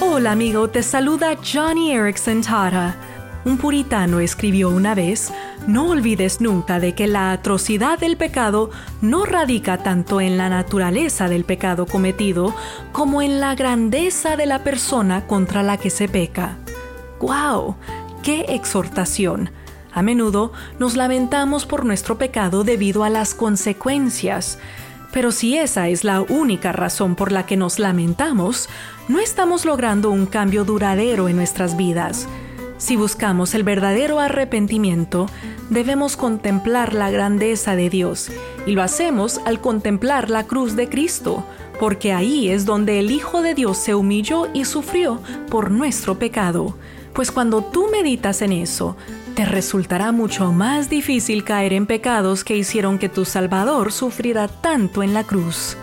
Hola amigo, te saluda Johnny Erickson Tara. Un puritano escribió una vez, no olvides nunca de que la atrocidad del pecado no radica tanto en la naturaleza del pecado cometido como en la grandeza de la persona contra la que se peca. ¡Guau! ¡Qué exhortación! A menudo nos lamentamos por nuestro pecado debido a las consecuencias. Pero si esa es la única razón por la que nos lamentamos, no estamos logrando un cambio duradero en nuestras vidas. Si buscamos el verdadero arrepentimiento, debemos contemplar la grandeza de Dios, y lo hacemos al contemplar la cruz de Cristo, porque ahí es donde el Hijo de Dios se humilló y sufrió por nuestro pecado. Pues cuando tú meditas en eso, te resultará mucho más difícil caer en pecados que hicieron que tu Salvador sufriera tanto en la cruz.